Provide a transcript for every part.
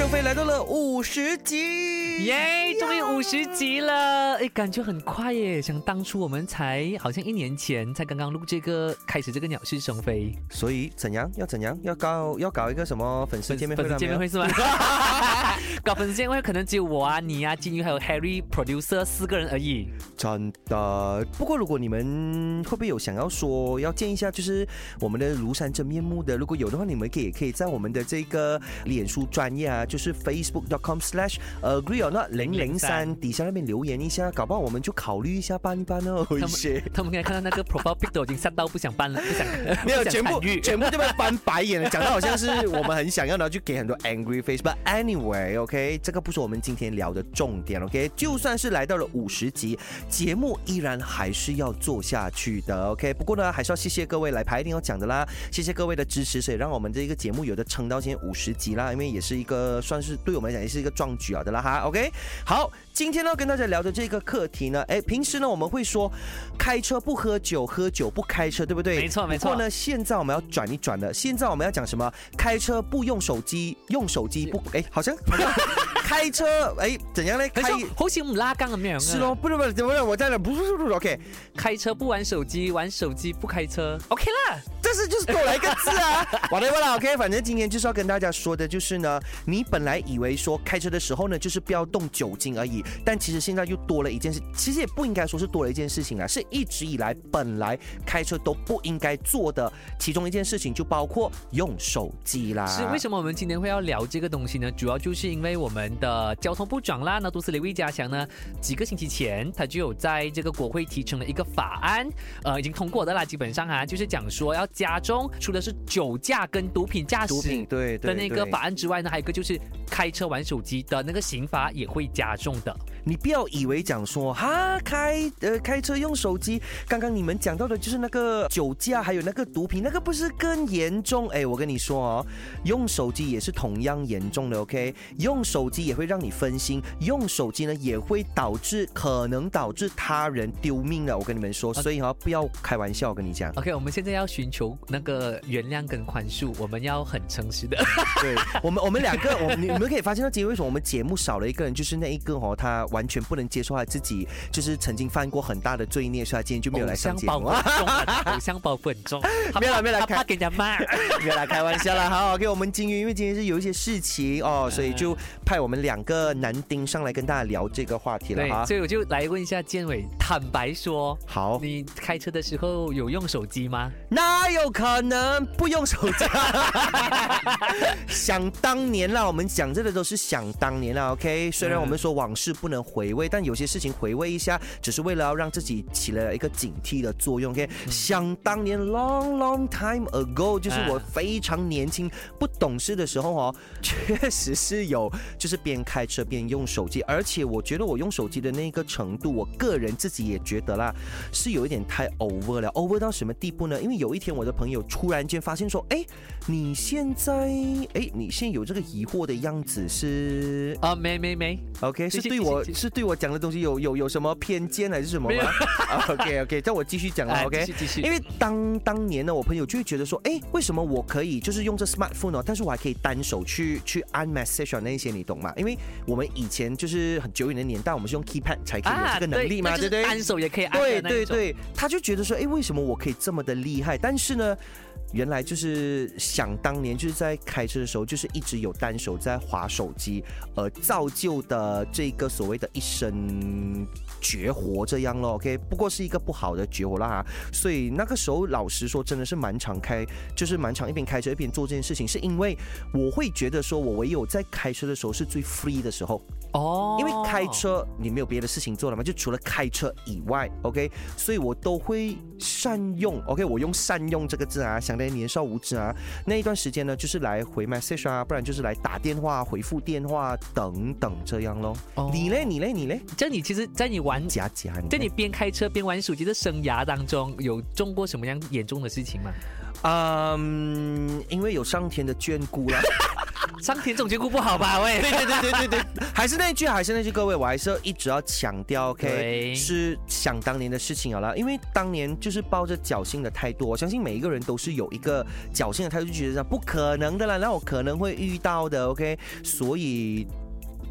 生非来到了五十集，耶，终于五十集了，哎，感觉很快耶！想当初我们才好像一年前才刚刚录这个，开始这个鸟是生非所以怎样要怎样要搞要搞一个什么粉丝见面会见面会是吗？搞粉丝见面会可能只有我啊、你啊、金鱼还有 Harry producer 四个人而已。真的。不过如果你们会不会有想要说要见一下，就是我们的庐山真面目的，如果有的话，你们可以也可以在我们的这个脸书专业啊，就是 facebook.com/slash agree or not 零零三底下那边留言一下，搞不好我们就考虑一下搬一搬哦。他们谢他们刚才看到那个 profile pic 都已经吓到不想搬了，不想没有，全部全部就被翻白眼了，讲到好像是我们很想要，然后就给很多 angry face。But anyway，OK，、这个不是我们今天聊的重点，OK。就算是来到了五十集，节目依然还是要做下去的，OK。不过呢，还是要谢谢各位来排一定要讲的啦，谢谢各位的支持，所以让我们这个节目有的撑到现在五十集啦，因为也是一个算是对我们来讲也是一个壮举啊的啦哈，OK。好，今天呢跟大家聊的这个课题呢，哎，平时呢我们会说开车不喝酒，喝酒不开车，对不对？没错没错不过呢，现在我们要转一转了。现在我们要讲什么？开车不用手机，用手机不哎，好像 开车哎怎样呢？可开是好似唔拉更咁樣啊是咯，不是不是，怎么了？我在那不是不是不是 OK，开车不玩手机，玩手机不开车，OK 啦。但是就是多来一个字啊。whatever 啦，OK，反正今天就是要跟大家说的就是呢，你本来以为说开车的时候呢，就是不要动酒精而已，但其实现在又多了一件事，其实也不应该说是多了一件事情啊，是一直以来本来开车都不应该做的其中一件事情，就包括用手机啦。是为什么我们今天会要聊这个东西呢？主要就是因为我们的交通部长啦，那都斯雷魏家祥呢，几个星期前他就有在这个国会提成了一个法案，呃，已经通过的啦，基本上啊，就是讲说要加重除了是酒驾跟毒品驾驶对对的那个法案之外呢，还有一个就是开车玩手机的那个刑罚也会加重的。你不要以为讲说哈开呃开车用手机，刚刚你们讲到的就是那个酒驾，还有那个毒品，那个不是更严重？哎，我跟你说哦，用手机也是同样严重的，OK？用手机也会让你分心，用手机呢也会导致可能导致他人丢命的，我跟你们说，所以哈、不要开玩笑，我跟你讲。OK，我们现在要寻求那个原谅跟宽恕，我们要很诚实的。对我们，我们两个，我你们可以发现到，今天为什么我们节目少了一个人，就是那一个哦，他完全不能接受他自己就是曾经犯过很大的罪孽，所以他今天就没有来上节目偶像包很重啊，偶像包很重，没有啦没有啦他怕给人家骂。没有啦，开玩笑啦。好，OK，我们金鱼因为今天是有一些事情哦，所以就派我们两个男丁上来跟大家聊这个话题了，哈。所以我就来问一下建伟，坦白说，好，你开车的时候有用手机吗？哪有可能不用手机？想当年啦，我们讲这个都是想当年啦，OK。虽然我们说往事不能回味，但有些事情回味一下，只是为了要让自己起了一个警惕的作用，OK。想当年，long long time ago，就是我非常年轻不懂事的时候哦，确实是有，就是边开车边用手机，而且我觉得我用手机的那个程度，我个人自己也觉得啦，是有一点太 over 了，over 到什么地步呢？因为有一天我的朋友突然间发现说，哎，你现在，哎，你现在有这个疑惑的样子是啊，没没没，OK，是对我是对我讲的东西有有有什么偏见还是什么吗？OK OK，叫我继续讲 OK 继。续继续，因为当当年呢，我朋友就会觉得说，哎，为什么我可以就是用这 smartphone 呢？但是我还可以单手去去按 message 啊那一些，你懂吗？因为我们以前就是很久远的年代，我们是用 keypad 才可以有这个能力嘛，对不对？单手也可以按对对对，他就觉得说，哎，为什么我可以这么的厉害？但是呢，原来就是想当年就是在开车的时候，就是一直有单手在划手机，而造就的这个所谓的一生绝活这样咯。OK，不过是一个不好的绝活啦。所以那个时候，老实说，真的是蛮常开，就是蛮常一边开车一边做这件事情，是因为我会觉得说，我唯有在开车的时候是最 free 的时候。哦，因为开车你没有别的事情做了嘛，就除了开车以外，OK，所以我都会善用，OK，我用善用这个字啊，想来年少无知啊，那一段时间呢，就是来回 message 啊，不然就是来打电话、回复电话等等这样咯。哦。你嘞，你嘞，你嘞，这样你其实，在你玩，假假，在你边开车边玩手机的生涯当中，有中过什么样严重的事情吗？嗯，因为有上天的眷顾啦。上天总结顾不好吧？喂，对对对对对对，还是那句，还是那句，各位，我还是要一直要强调，OK，是想当年的事情好了，因为当年就是抱着侥幸的态度，我相信每一个人都是有一个侥幸的态度，就觉得这不可能的啦，那我可能会遇到的，OK，所以。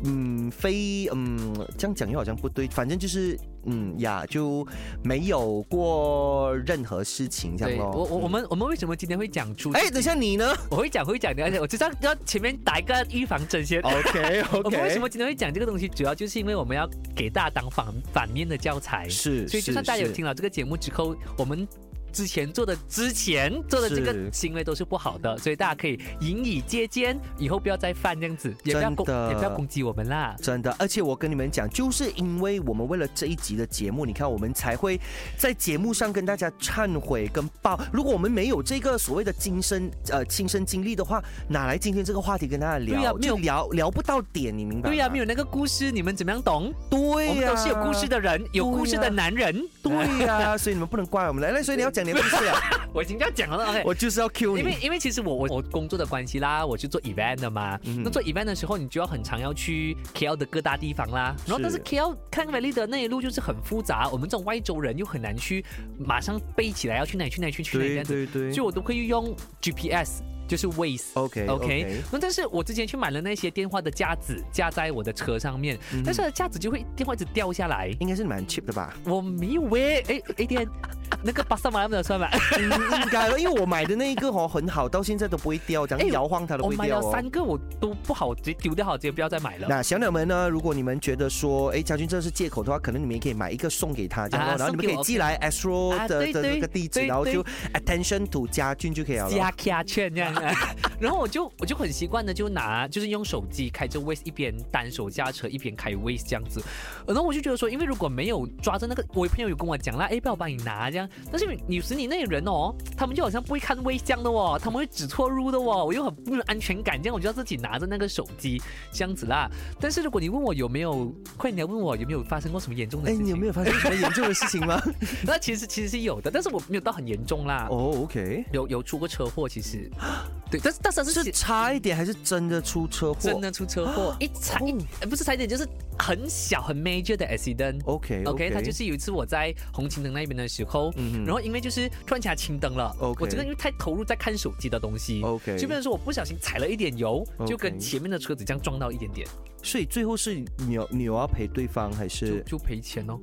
嗯，非嗯，这样讲又好像不对，反正就是嗯呀，就没有过任何事情这样对，咯。我我我们我们为什么今天会讲出？哎，等一下你呢我会讲会讲的，而且我知道要前面打一个预防针先。OK OK 我们为什么今天会讲这个东西？主要就是因为我们要给大家当反反面的教材，是，所以就算大家有听了这个节目之后，我们。之前做的之前做的这个行为都是不好的，所以大家可以引以借鉴，以后不要再犯这样子，也不要攻也不要攻击我们啦。真的，而且我跟你们讲，就是因为我们为了这一集的节目，你看我们才会在节目上跟大家忏悔跟报。如果我们没有这个所谓的亲身呃亲身经历的话，哪来今天这个话题跟大家聊？对呀没有聊聊不到点，你明白？对呀、没有那个故事，你们怎么样懂？对呀、我们都是有故事的人，有故事的男人。对呀、所以你们不能怪我们来来，所以你要讲你的故事啊，我已经要讲了，OK。我就是要 Q 你。因为因为其实我我我工作的关系啦，我是做 event 的嘛。嗯那做 event 的时候，你就要很常要去 KL 的各大地方啦。然后但是是 KL 看 Valley 的那一路就是很复杂，我们这种外州人又很难去马上背起来要去哪里去哪里去去哪对样子，对对，所以我都可以用 GPS，就是 Waze。OK OK，那但是我之前去买了那些电话的架子，架在我的车上面，嗯但是架子就会电话一直掉下来。应该是蛮 cheap 的吧？我没有喂，哎哎天，那个巴萨马来的算吗？嗯应该了，因为我买的那一个哦很好，到现在都不会掉，这样哎摇晃它都不会掉哦。了三个，我都不好，直接丢掉好，直接不要再买了。那小鸟们呢？如果你们觉得说，哎，家军这是借口的话，可能你们也可以买一个送给他，这样、哦啊然后你们可以寄来 Astro 啊的、的这个地址，然后就 attention to 家军就可以了加。卡券这样啊，然后我就我就很习惯的就拿就是用手机开着 Waze 一边单手驾车一边开 Waze 这样子，然后我就觉得说，因为如果没有抓着那个，我朋友有跟我讲啦，哎，不要我帮你拿这样，但是有时你那些人哦，他们就好像不会看这样的哦，他们会指错路的哦，我又很不有安全感，这样我就要自己拿着那个手机这样子啦。但是如果你问我有没有，快你要问我有没有发生过什么严重的哎，事情，你有没有发生什么严重的事情吗？那其实其实是有的，但是我没有到很严重啦。哦，OK，有有出过车祸，其实，对，但是但是是是差一点还是真的出车祸？真的出车祸，一差一、呃不是差一点，就是很小很 major 的 accident。OK OK，他就是有一次我在红青灯那边的时候，嗯然后因为就是突然间青灯了 OK 我这个因为太投入在看手机的东西 OK 就变成说我不小心踩了一点油就跟前面的车子这样撞到一点点，所以最后是你有你有要赔对方还是？就赔钱哦，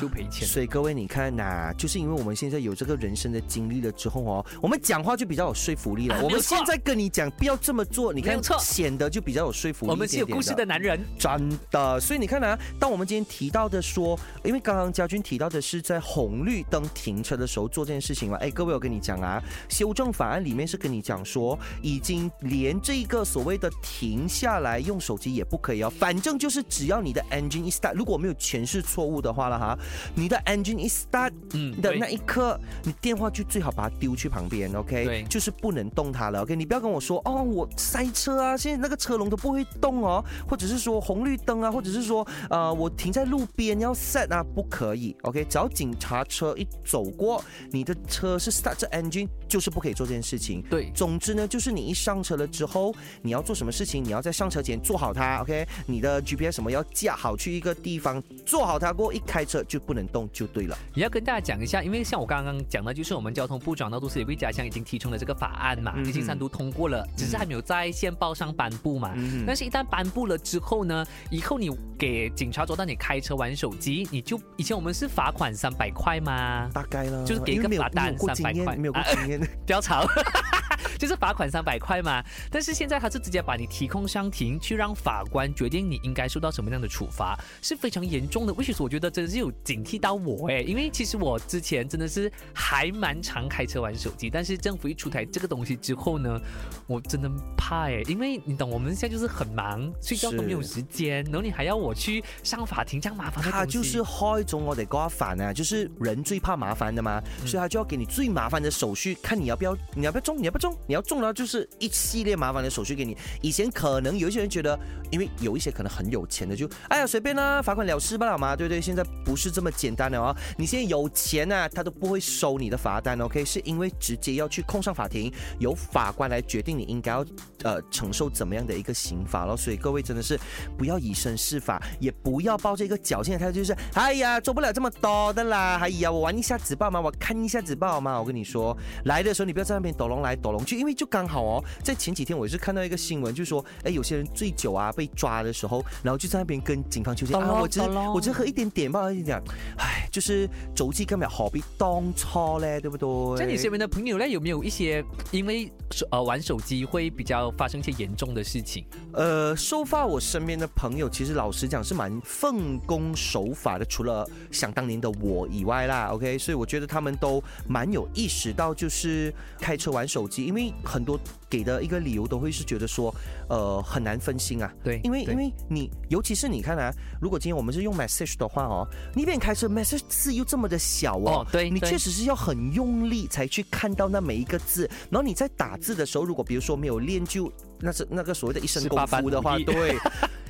就赔钱。所以各位，你看呐、就是因为我们现在有这个人生的经历了之后哦，我们讲话就比较有说服力了。我们现在跟你讲不要这么做，你看显得就比较有说服力我们是有故事的男人，真的，所以你看啊，当我们今天提到的说，因为刚刚家军提到的是在红绿灯停车的时候做这件事情嘛，哎，各位我跟你讲啊，修正法案里面是跟你讲说，已经连这个所谓的停下来用手机也不可以哦，反正就是只要你的 engine 一 start，如果没有诠释错误的话了哈，你的 engine 一 start 嗯的那一刻，你电话就最好把它丢去旁边，OK？对就是不能动它了，OK？你不要跟我说哦，我塞车啊，现在那个车龙都不会动哦，或者是说红绿灯啊，或者是说呃我停在路边要 set 啊，不可以，OK？只要警察车一走过，你的车是 start 这 engine，就是不可以做这件事情。对总之呢，就是你一上车了之后，你要做什么事情，你要在上车前做好它，OK？你的 GPS 什么要架好去一个地方，做好它过，一开车就不能动就对了。也要跟大家讲一下，因为像我刚刚讲的，就是我们交通部长到都市里卫家乡已经提出了这个法案嘛，嗯已经三读通过了，只是还没有在线报上颁布嘛。嗯但是，一旦颁布了之后呢，以后你给警察抓到你开车玩手机，你就以前我们是罚款三百块嘛，大概了，就是给一个罚单没有过经300块验，没有过啊经验。不要吵。就是罚款三百块嘛，但是现在他是直接把你提控上庭，去让法官决定你应该受到什么样的处罚，是非常严重的。为什么我觉得真的是有警惕到我哎？因为其实我之前真的是还蛮常开车玩手机，但是政府一出台这个东西之后呢，我真的怕哎，因为你懂，我们现在就是很忙，睡觉都没有时间，然后你还要我去上法庭，这样麻烦。他就是害咗我哋嗰一範啊，就是人最怕麻烦的嘛，嗯所以他就要给你最麻烦的手续，看你要不要，你要不要中，你要不要中，你要中了就是一系列麻烦的手续给你。以前可能有一些人觉得，因为有一些可能很有钱的，就哎呀随便啦，罚款了事不了嘛，对不对？现在不是这么简单的哦，你现在有钱啊，他都不会收你的罚单，OK？是因为直接要去控上法庭，由法官来决定你应该要呃承受怎么样的一个刑罚咯。所以各位真的是不要以身试法，也不要抱着一个侥幸的态度，就是哎呀做不了这么多的啦，哎呀我玩一下纸报嘛，我看一下纸报嘛。我跟你说，来的时候你不要在那边抖龙来抖龙去，因为就刚好哦，在前几天我也是看到一个新闻，就说哎有些人醉酒啊被抓的时候，然后就在那边跟警方求情啊，我只是我只是喝一点点吧，讲，唉，就是走机根本何必当初嘞，对不对？在你身边的朋友呢，有没有一些因为呃玩手机会比较发生一些严重的事情？呃，收发我身边的朋友，其实老实讲是蛮奉公守法的，除了想当年的我以外啦，OK，所以我觉得他们都蛮有意识到，就是开车玩手机，因为很多给的一个理由都会是觉得说，呃，很难分心啊。对对因为因为你，尤其是你看啊，如果今天我们是用 message 的话哦，你一边开车，message 字又这么的小哦，哦对对你确实是要很用力才去看到那每一个字，然后你在打字的时候，如果比如说没有练就那是那个所谓的一身功夫的话，对。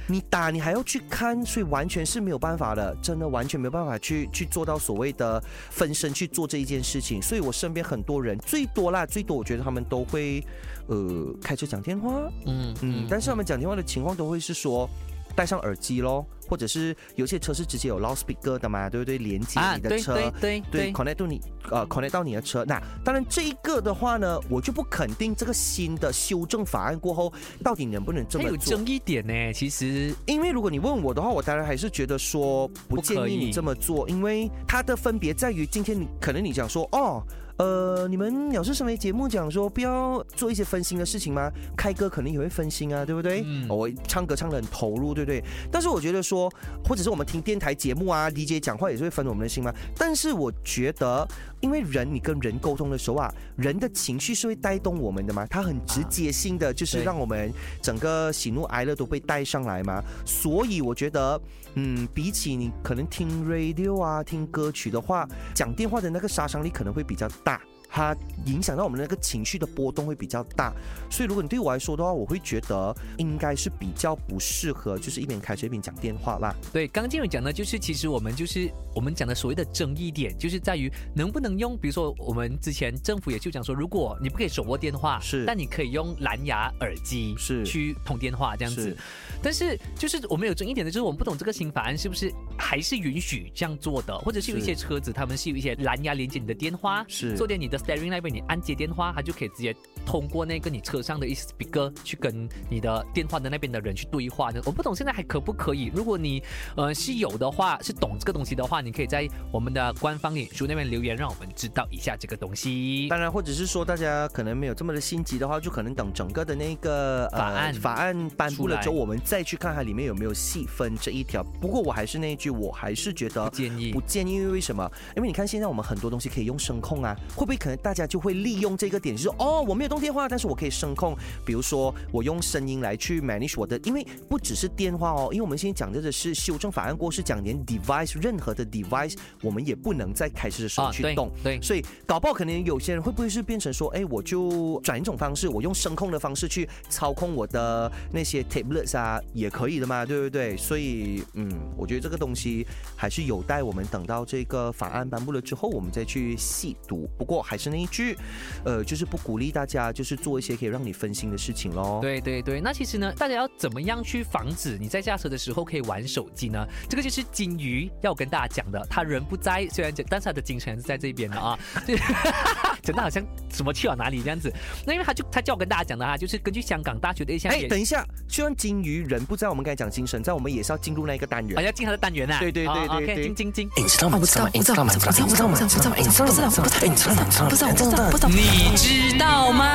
你打你还要去看，所以完全是没有办法的，真的完全没有办法去去做到所谓的分身去做这一件事情。所以我身边很多人最多啦，最多我觉得他们都会呃开车讲电话，嗯嗯，但是他们讲电话的情况都会是说戴上耳机喽，或者是有些车是直接有 loudspeaker 的嘛，对不对？连接你的车，对对对，connect 到你呃 connect 到你的车。那当然这一个的话呢，我就不肯定这个新的修正法案过后到底能不能这么做。争议点呢，其实因为如果你问我的话，我当然还是觉得说不建议你这么做，因为它的分别在于，今天你可能你讲说哦。呃，你们鸟是什么节目讲说不要做一些分心的事情吗？开歌肯定也会分心啊，对不对？嗯我唱歌唱的很投入，对不对？但是我觉得说，或者是我们听电台节目啊，DJ 讲话也是会分我们的心吗？但是我觉得，因为人你跟人沟通的时候啊，人的情绪是会带动我们的嘛，他很直接性的就是让我们整个喜怒哀乐都被带上来嘛。所以我觉得，嗯，比起你可能听 radio 啊、听歌曲的话，讲电话的那个杀伤力可能会比较大。它影响到我们那个情绪的波动会比较大，所以如果你对我来说的话，我会觉得应该是比较不适合，就是一边开车一边讲电话啦。对，刚刚建伟讲的，就是其实我们就是我们讲的所谓的争议点，就是在于能不能用，比如说我们之前政府也就讲说，如果你不可以手握电话，是但你可以用蓝牙耳机是去通电话这样子。但是就是我们有争议点的，就是我们不懂这个新法案是不是还是允许这样做的，或者是有一些车子他们是有一些蓝牙连接你的电话，是做点你的 steering 那边，你按接电话，它就可以直接通过那个你车上的一些 speaker 去跟你的电话的那边的人去对话的。我不懂现在还可不可以？如果你呃是有的话，是懂这个东西的话，你可以在我们的官方脸书那边留言，让我们知道一下这个东西。当然，或者是说大家可能没有这么的心急的话，就可能等整个的那个、呃法案法案颁布了之后，我们再去看它里面有没有细分这一条。不过我还是那一句，我还是觉得不建议不建议，因为为什么？因为你看现在我们很多东西可以用声控啊，会不会可能大家就会利用这个点，就是哦，我没有动电话，但是我可以声控，比如说我用声音来去 manage 我的，因为不只是电话哦，因为我们现在讲的的是修正法案过后是讲连 device 任何的 device 我们也不能在开始的时候啊对去动，对所以搞不好可能有些人会不会是变成说，哎，我就转一种方式，我用声控的方式去操控我的那些 tablets 啊，也可以的嘛，对不对？所以，嗯，我觉得这个东西还是有待我们等到这个法案颁布了之后，我们再去细读。不过还是那一句，呃，就是不鼓励大家就是做一些可以让你分心的事情喽。对对对，那其实呢，大家要怎么样去防止你在驾车的时候可以玩手机呢？这个就是金鱼要跟大家讲的，他人不在，虽然讲，但是他的精神是在这边的啊。就 讲的好像什么去了哪里这样子。那因为他就他叫我跟大家讲的啊，就是根据香港大学的一项哎，研等一下，虽然金鱼人不在，我们刚才讲精神在，我们也是要进入那一个单元啊，。要进他的单元啊。对对对对哦 OK，对进进进。你知道吗？不知道，不知道吗？不知道，不知道吗？不知道吗？不知道，不知道，不知道，不知道，不知道，不知道，不知道，不知道，不知道。你知道吗？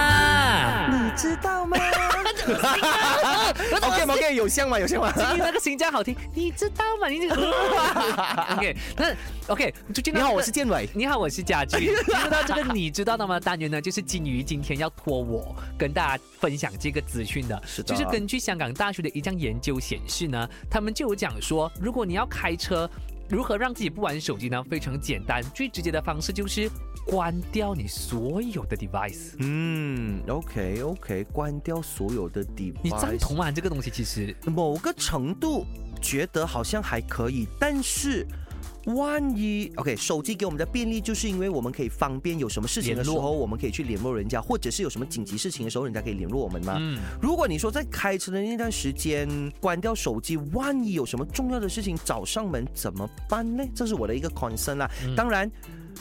你知道吗？OK OK，有像吗？有像吗？金鱼那个新疆好听，你知道吗？你这个 OK，那 OK，你好，我是建伟。你好，我是家驹。进入到这个你知道的吗单元呢，就是金鱼今天要托我跟大家分享这个资讯的。是的就是根据香港大学的一项研究显示呢，他们就有讲说，如果你要开车。如何让自己不玩手机呢？非常简单，最直接的方式就是关掉你所有的 device。嗯，OK OK，关掉所有的 device。你赞同吗？这个东西其实某个程度觉得好像还可以，但是。万一 OK，手机给我们的便利，就是因为我们可以方便有什么事情的时联候，我们可以去联络人家，或者是有什么紧急事情的时候，人家可以联络我们嘛？嗯如果你说在开车的那段时间关掉手机，万一有什么重要的事情找上门怎么办呢？这是我的一个 concern 啦。当然，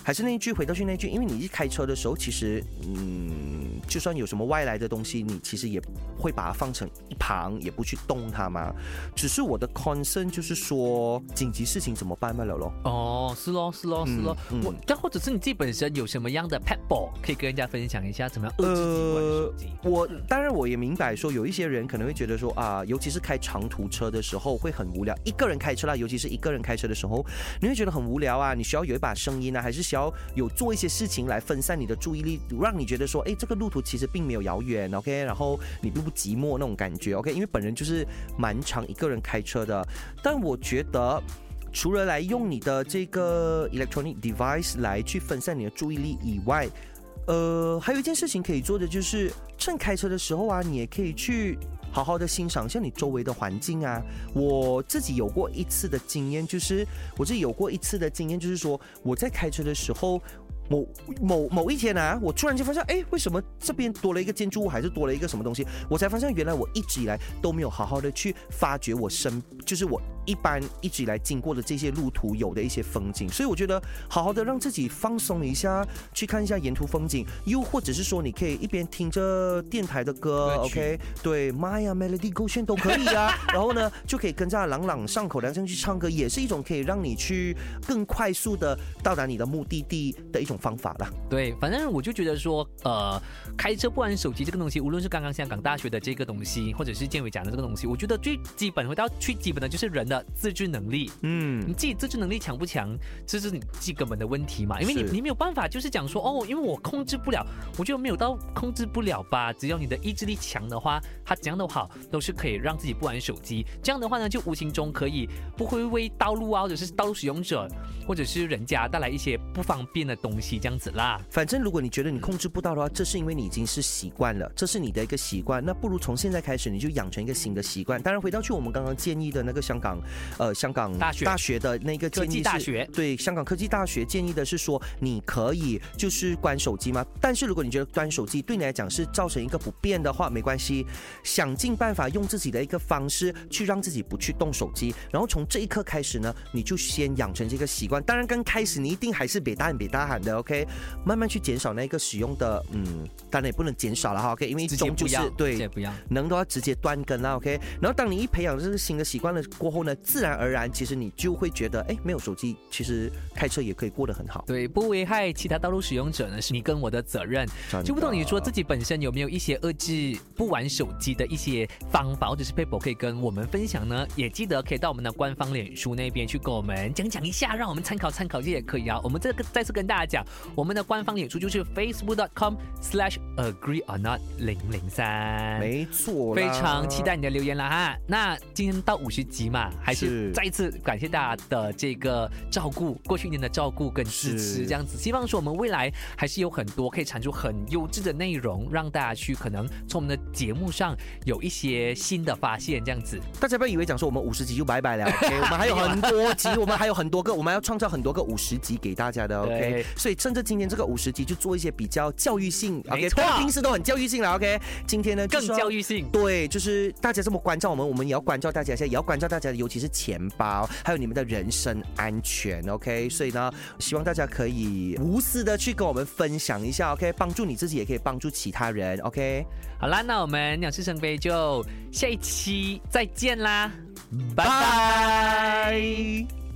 还是那一句，回到去那一句，因为你一开车的时候，其实嗯，就算有什么外来的东西，你其实也会把它放成一旁，也不去动它嘛。只是我的 concern 就是说，紧急事情怎么办嘛，喽喽。哦，是咯，是咯，是咯。嗯我，但或者是你自己本身有什么样的 pet ball 可以跟人家分享一下，怎么样遏制自己玩手机？我当然我也明白说，有一些人可能会觉得说啊，尤其是开长途车的时候会很无聊，一个人开车啦，尤其是一个人开车的时候，你会觉得很无聊啊，你需要有一把声音啊，还是需要有做一些事情来分散你的注意力，让你觉得说，哎，这个路途其实并没有遥远，OK，然后你并不寂寞那种感觉，OK，因为本人就是蛮常一个人开车的，但我觉得。除了来用你的这个 electronic device 来去分散你的注意力以外，呃，还有一件事情可以做的就是，趁开车的时候啊，你也可以去好好的欣赏像你周围的环境啊。我自己有过一次的经验，就是我自己有过一次的经验，就是说我在开车的时候。某某某一天啊，我突然间发现，哎，为什么这边多了一个建筑物，还是多了一个什么东西？我才发现，原来我一直以来都没有好好的去发掘我身，就是我一般一直以来经过的这些路途有的一些风景。所以我觉得，好好的让自己放松一下，去看一下沿途风景，又或者是说，你可以一边听着电台的歌，OK，对，Maya Melody 勾选都可以啊。然后呢，就可以跟着朗朗上口的这样去唱歌，也是一种可以让你去更快速的到达你的目的地的一种方法啦。对，反正我就觉得说，呃，开车不玩手机这个东西，无论是刚刚香港大学的这个东西，或者是建伟讲的这个东西，我觉得最基本回到最基本的就是人的自制能力。嗯你自己自制能力强不强，这是你自己根本的问题嘛？因为你你没有办法，就是讲说哦，因为我控制不了，我觉得没有到控制不了吧。只要你的意志力强的话，它怎样都好，都是可以让自己不玩手机。这样的话呢，就无形中可以不会为道路啊，或者是道路使用者，或者是人家带来一些不方便的东西，这样子啦。反正如果你觉得你控制不到的话，这是因为你已经是习惯了，这是你的一个习惯。那不如从现在开始，你就养成一个新的习惯。当然，回到去我们刚刚建议的那个香港，呃，香港大学大学的那个建议是大学对香港科技大学建议的是说，你可以就是关手机吗？但是如果你觉得关手机对你来讲是造成一个不便的话，没关系，想尽办法用自己的一个方式去让自己不去动手机，然后从这一刻开始呢，你就先养成这个习惯。当然，刚开始你一定还是别大喊别大喊的，OK，慢慢去减少那个使用的，嗯，当然也不能减少了哈，OK，因为一种就是不要，对不要。能的话直接断根啦，OK。然后当你一培养这个新的习惯了过后呢，自然而然，其实你就会觉得，哎，没有手机，其实开车也可以过得很好。对，不危害其他道路使用者呢，是你跟我的责任。就不懂你说自己本身有没有一些遏制不玩手机的一些方法或者是 paper 可以跟我们分享呢？也记得可以到我们的官方脸书那边去跟我们讲讲一下，让我们参考参考，这也可以啊。我们这个再次跟大家讲，我们的官方脸书就是 facebook.com/slash agree or not 零零三。没错，非常期待你的留言了哈。那今天到五十集嘛，还是是再一次感谢大家的这个照顾，过去一年的照顾跟支持，这样子。希望说我们未来还是有很多可以产出很优质的内容，让大家去可能从我们的节目上有一些新的发现，这样子。大家不要以为讲说我们五十集就拜拜了，OK，我们还有很多集，我们还有很多个，我们要创造很多个五十集给大家的，OK。所以趁着今天这个五十集，就做一些比较教育性，OK，没错平时都很教育性了，OK。今天呢，更教育性。对，就是大家这么关照我们，我们也要关照大家一下，也要关照大家的，尤其是钱包，还有你们的人身安全，OK。所以呢，希望大家可以无私的去跟我们分享一下，OK，帮助你自己，也可以帮助其他人，OK。好啦，那我们鸟事生飞就下一期再见啦，拜拜。拜。